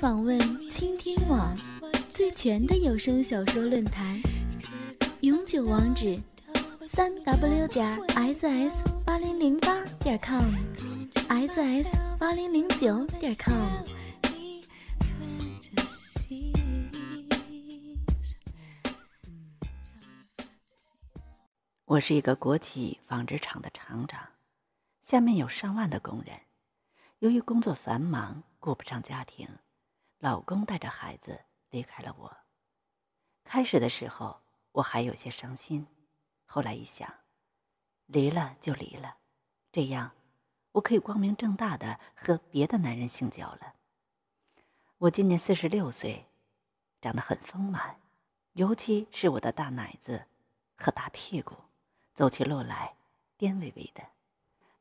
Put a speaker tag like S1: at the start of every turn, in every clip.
S1: 访问倾听网最全的有声小说论坛，永久网址：三 w 点 ss 八零零八点 com，ss 八零零九点 com。
S2: 我是一个国企纺织厂的厂长，下面有上万的工人。由于工作繁忙，顾不上家庭，老公带着孩子离开了我。开始的时候我还有些伤心，后来一想，离了就离了，这样我可以光明正大的和别的男人性交了。我今年四十六岁，长得很丰满，尤其是我的大奶子和大屁股，走起路来颠巍巍的。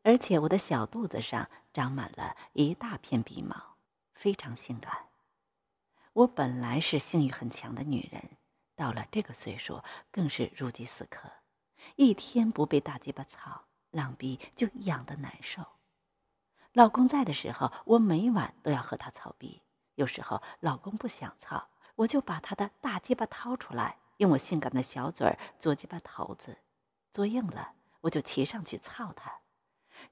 S2: 而且我的小肚子上长满了一大片鼻毛，非常性感。我本来是性欲很强的女人，到了这个岁数更是如饥似渴，一天不被大鸡巴操，浪逼就痒得难受。老公在的时候，我每晚都要和他操逼；有时候老公不想操，我就把他的大鸡巴掏出来，用我性感的小嘴儿嘬鸡巴头子，嘬硬了，我就骑上去操他。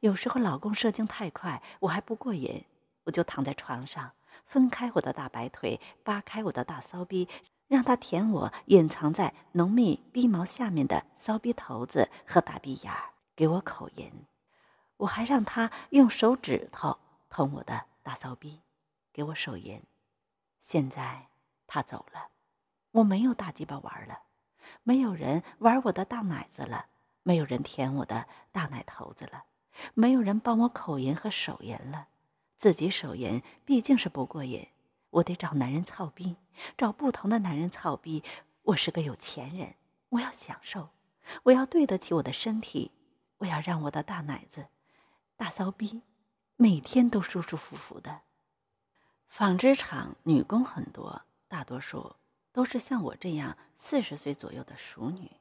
S2: 有时候老公射精太快，我还不过瘾，我就躺在床上，分开我的大白腿，扒开我的大骚逼，让他舔我隐藏在浓密逼毛下面的骚逼头子和大逼眼儿，给我口淫。我还让他用手指头捅我的大骚逼，给我手淫。现在他走了，我没有大鸡巴玩了，没有人玩我的大奶子了，没有人舔我的大奶头子了。没有人帮我口淫和手淫了，自己手淫毕竟是不过瘾，我得找男人操逼，找不同的男人操逼。我是个有钱人，我要享受，我要对得起我的身体，我要让我的大奶子、大骚逼每天都舒舒服服的。纺织厂女工很多，大多数都是像我这样四十岁左右的熟女，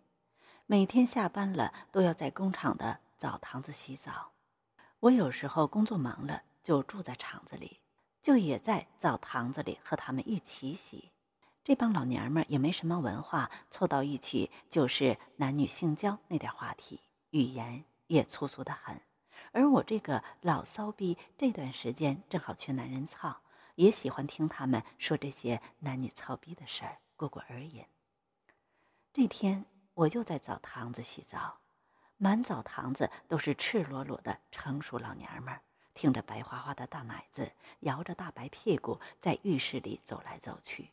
S2: 每天下班了都要在工厂的。澡堂子洗澡，我有时候工作忙了，就住在厂子里，就也在澡堂子里和他们一起洗。这帮老娘们也没什么文化，凑到一起就是男女性交那点话题，语言也粗俗的很。而我这个老骚逼，这段时间正好缺男人操，也喜欢听他们说这些男女操逼的事儿，过过耳瘾。这天，我又在澡堂子洗澡。满澡堂子都是赤裸裸的成熟老娘们儿，挺着白花花的大奶子，摇着大白屁股，在浴室里走来走去。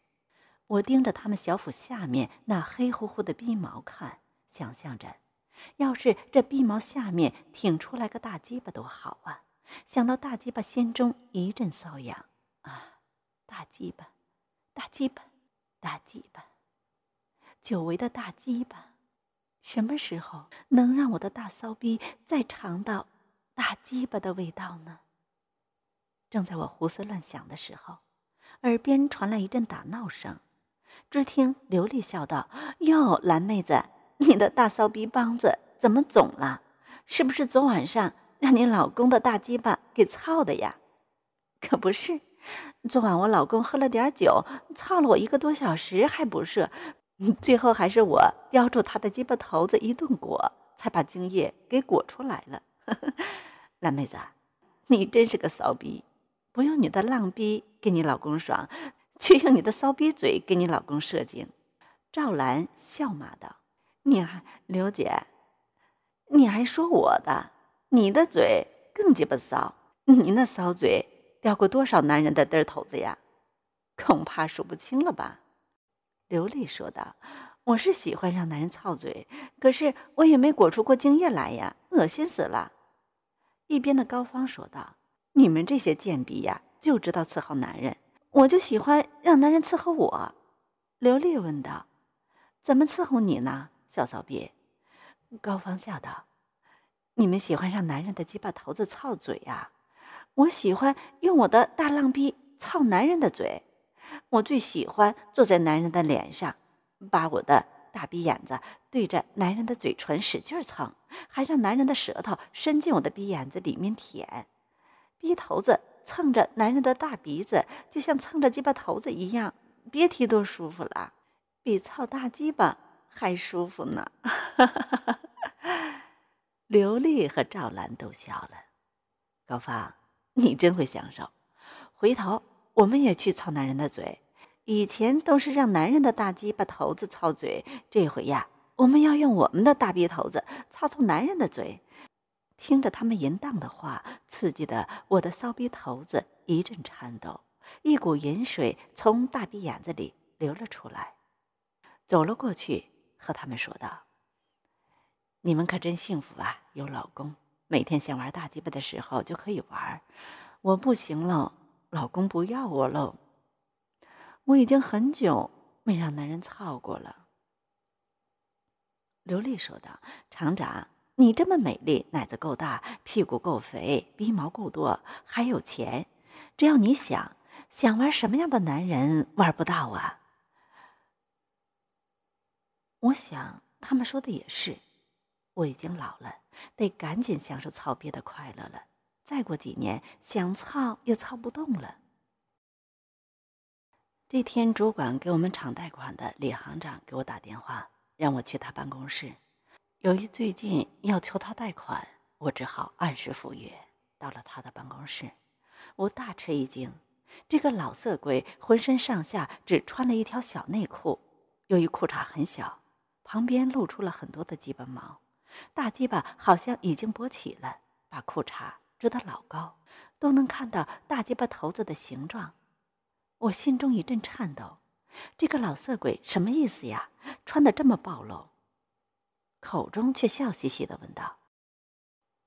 S2: 我盯着他们小腹下面那黑乎乎的逼毛看，想象着，要是这逼毛下面挺出来个大鸡巴多好啊！想到大鸡巴，心中一阵瘙痒啊！大鸡巴，大鸡巴，大鸡巴，久违的大鸡巴。什么时候能让我的大骚逼再尝到大鸡巴的味道呢？正在我胡思乱想的时候，耳边传来一阵打闹声。只听刘丽笑道：“哟，蓝妹子，你的大骚逼帮子怎么肿了？是不是昨晚上让你老公的大鸡巴给操的呀？”“可不是，昨晚我老公喝了点酒，操了我一个多小时还不射。”最后还是我叼住他的鸡巴头子一顿裹，才把精液给裹出来了。蓝妹子，你真是个骚逼，不用你的浪逼给你老公爽，却用你的骚逼嘴给你老公射精。赵兰笑骂道：“你还刘姐，你还说我的？你的嘴更鸡巴骚，你那骚嘴叼过多少男人的嘚头子呀？恐怕数不清了吧？”刘丽说道：“我是喜欢让男人操嘴，可是我也没裹出过精液来呀，恶心死了。”一边的高芳说道：“你们这些贱逼呀，就知道伺候男人，我就喜欢让男人伺候我。”刘丽问道：“怎么伺候你呢，小骚逼？”高芳笑道：“你们喜欢让男人的鸡巴头子操嘴呀，我喜欢用我的大浪逼操男人的嘴。”我最喜欢坐在男人的脸上，把我的大鼻眼子对着男人的嘴唇使劲蹭，还让男人的舌头伸进我的鼻眼子里面舔。鼻头子蹭着男人的大鼻子，就像蹭着鸡巴头子一样，别提多舒服了，比操大鸡巴还舒服呢。刘丽和赵兰都笑了。高芳，你真会享受。回头我们也去操男人的嘴。以前都是让男人的大鸡巴头子操嘴，这回呀，我们要用我们的大逼头子操操男人的嘴。听着他们淫荡的话，刺激的我的骚逼头子一阵颤抖，一股淫水从大逼眼子里流了出来。走了过去，和他们说道：“你们可真幸福啊，有老公，每天想玩大鸡巴的时候就可以玩。我不行了，老公不要我喽。我已经很久没让男人操过了。”刘丽说道：“厂长。”你这么美丽，奶子够大，屁股够肥，鼻毛够多，还有钱，只要你想，想玩什么样的男人玩不到啊？我想他们说的也是，我已经老了，得赶紧享受操憋的快乐了。再过几年，想操也操不动了。这天，主管给我们厂贷款的李行长给我打电话，让我去他办公室。由于最近要求他贷款，我只好按时赴约。到了他的办公室，我大吃一惊。这个老色鬼浑身上下只穿了一条小内裤，由于裤衩很小，旁边露出了很多的鸡巴毛，大鸡巴好像已经勃起了，把裤衩遮得老高，都能看到大鸡巴头子的形状。我心中一阵颤抖，这个老色鬼什么意思呀？穿的这么暴露？口中却笑嘻嘻的问道：“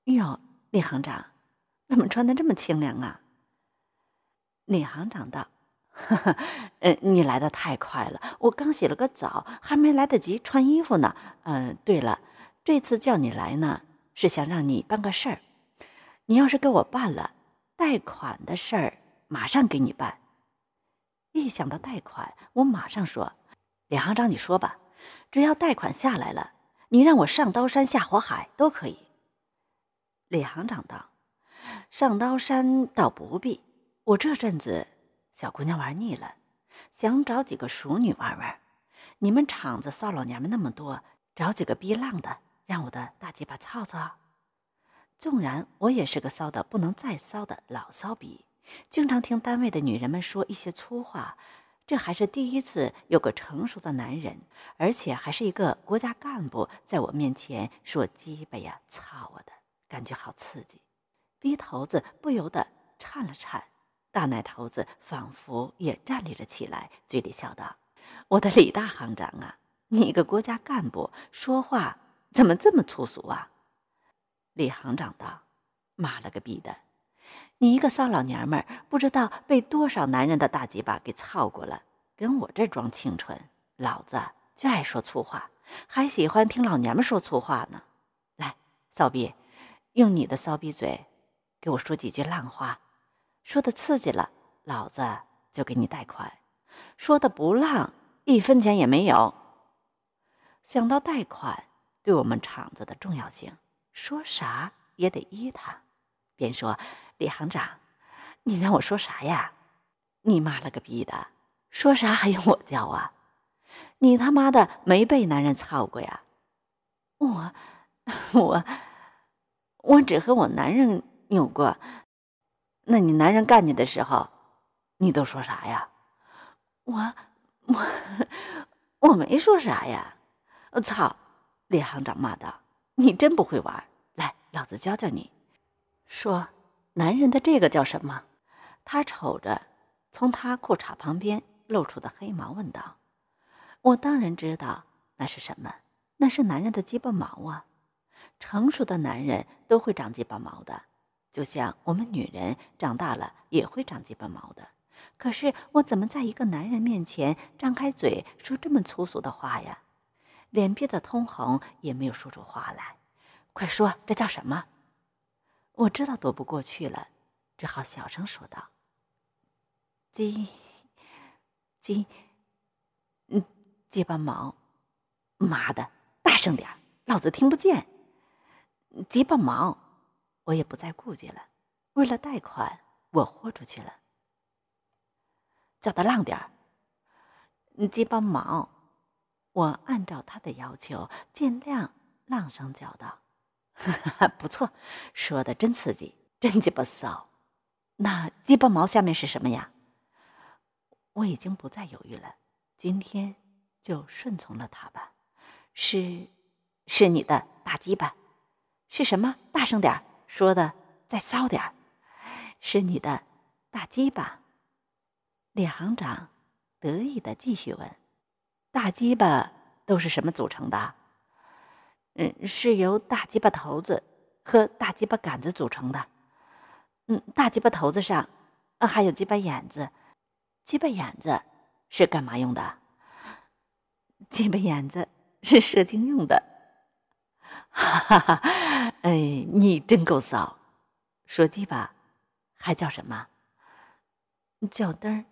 S2: 哟，李行长，怎么穿的这么清凉啊？”李行长道：“呵呵，呃，你来的太快了，我刚洗了个澡，还没来得及穿衣服呢。嗯，对了，这次叫你来呢，是想让你办个事儿。你要是给我办了贷款的事儿，马上给你办。”一想到贷款，我马上说：“李行长，你说吧，只要贷款下来了。”你让我上刀山下火海都可以。李行长道：“上刀山倒不必，我这阵子小姑娘玩腻了，想找几个熟女玩玩。你们厂子骚老娘们那么多，找几个逼浪的，让我的大鸡巴操操。纵然我也是个骚的不能再骚的老骚逼，经常听单位的女人们说一些粗话。”这还是第一次有个成熟的男人，而且还是一个国家干部，在我面前说鸡巴呀、操我的，感觉好刺激，逼头子不由得颤了颤，大奶头子仿佛也站立了起来，嘴里笑道：“我的李大行长啊，你一个国家干部说话怎么这么粗俗啊？”李行长道：“妈了个逼的！”你一个骚老娘们儿，不知道被多少男人的大鸡巴给操过了，跟我这装清纯，老子就爱说粗话，还喜欢听老娘们说粗话呢。来，骚逼，用你的骚逼嘴，给我说几句浪话，说的刺激了，老子就给你贷款；说的不浪，一分钱也没有。想到贷款对我们厂子的重要性，说啥也得依他，便说。李行长，你让我说啥呀？你妈了个逼的，说啥还用我教啊？你他妈的没被男人操过呀？我，我，我只和我男人有过。那你男人干你的时候，你都说啥呀？我，我，我没说啥呀！我操！李行长骂道：“你真不会玩，来，老子教教你。”说。男人的这个叫什么？他瞅着从他裤衩旁边露出的黑毛，问道：“我当然知道那是什么，那是男人的鸡巴毛啊！成熟的男人都会长鸡巴毛的，就像我们女人长大了也会长鸡巴毛的。可是我怎么在一个男人面前张开嘴说这么粗俗的话呀？脸憋得通红，也没有说出话来。快说，这叫什么？”我知道躲不过去了，只好小声说道：“鸡，鸡，嗯，鸡巴毛，妈的，大声点老子听不见。鸡巴毛，我也不再顾忌了，为了贷款，我豁出去了，叫他浪点儿。鸡巴毛！我按照他的要求，尽量浪声叫道：“ 不错，说的真刺激，真鸡巴骚。那鸡巴毛下面是什么呀？”我已经不再犹豫了，今天就顺从了他吧。是，是你的大鸡巴。是什么？大声点说的，再骚点是你的大鸡巴。李行长得意的继续问：“大鸡巴都是什么组成的？”“嗯，是由大鸡巴头子和大鸡巴杆子组成的。”“嗯，大鸡巴头子上还有鸡巴眼子。”鸡巴眼子是干嘛用的？鸡巴眼子是射精用的。哈哈哈！哎，你真够骚！说鸡巴还叫什么？叫嘚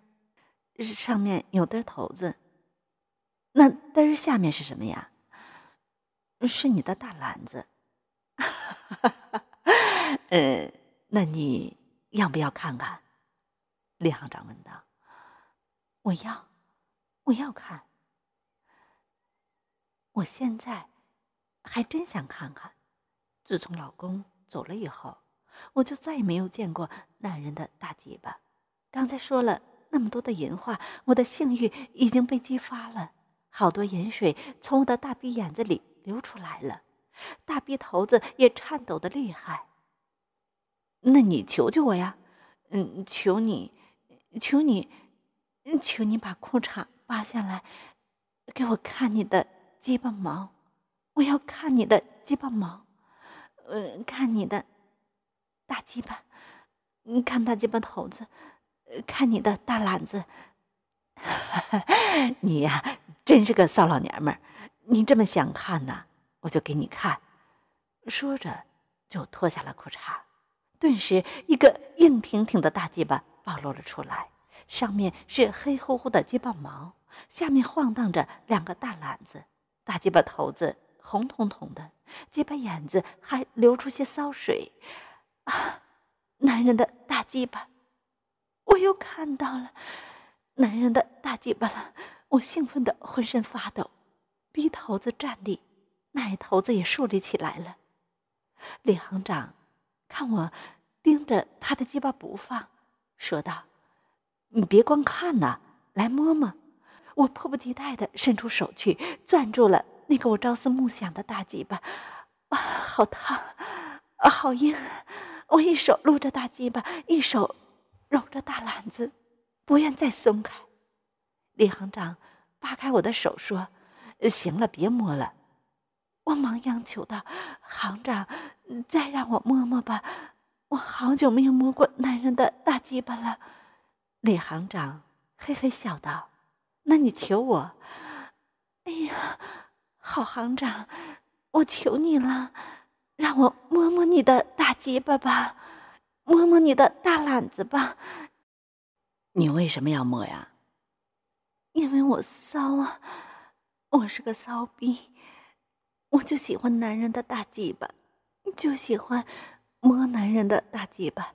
S2: 儿，上面有嘚头子。那嘚儿下面是什么呀？是你的大篮子。呃，那你要不要看看？李行长问道。我要，我要看。我现在还真想看看。自从老公走了以后，我就再也没有见过男人的大鸡巴。刚才说了那么多的淫话，我的性欲已经被激发了，好多淫水从我的大逼眼子里流出来了，大鼻头子也颤抖的厉害。那你求求我呀，嗯，求你，求你。求你把裤衩扒下来，给我看你的鸡巴毛！我要看你的鸡巴毛，呃，看你的大鸡巴，看大鸡巴头子，看你的大篮子。你呀，真是个骚老娘们儿！你这么想看呢，我就给你看。说着，就脱下了裤衩，顿时一个硬挺挺的大鸡巴暴露了出来。上面是黑乎乎的鸡巴毛，下面晃荡着两个大篮子，大鸡巴头子红彤彤的，鸡巴眼子还流出些骚水，啊！男人的大鸡巴，我又看到了男人的大鸡巴了，我兴奋的浑身发抖，鼻头子站立，奶头子也竖立起来了。李行长看我盯着他的鸡巴不放，说道。你别光看呐，来摸摸！我迫不及待的伸出手去，攥住了那个我朝思暮想的大鸡巴，啊，好烫，啊，好硬！我一手撸着大鸡巴，一手揉着大篮子，不愿再松开。李行长扒开我的手说：“行了，别摸了。”我忙央求道：“行长，再让我摸摸吧，我好久没有摸过男人的大鸡巴了。”李行长嘿嘿笑道：“那你求我？哎呀，好行长，我求你了，让我摸摸你的大鸡巴吧，摸摸你的大懒子吧。你为什么要摸呀？因为我骚啊，我是个骚逼，我就喜欢男人的大鸡巴，就喜欢摸男人的大鸡巴。”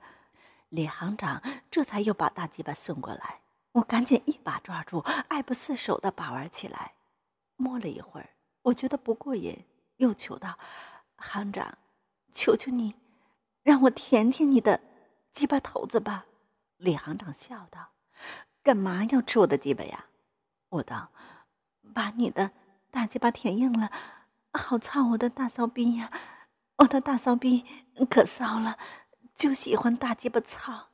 S2: 李行长这才又把大鸡巴送过来，我赶紧一把抓住，爱不释手的把玩起来。摸了一会儿，我觉得不过瘾，又求道：“行长，求求你，让我舔舔你的鸡巴头子吧。”李行长笑道：“干嘛要吃我的鸡巴呀？”我道：“把你的大鸡巴舔硬了，好操我的大骚逼呀！我的大骚逼可骚了。”就喜欢大鸡巴操。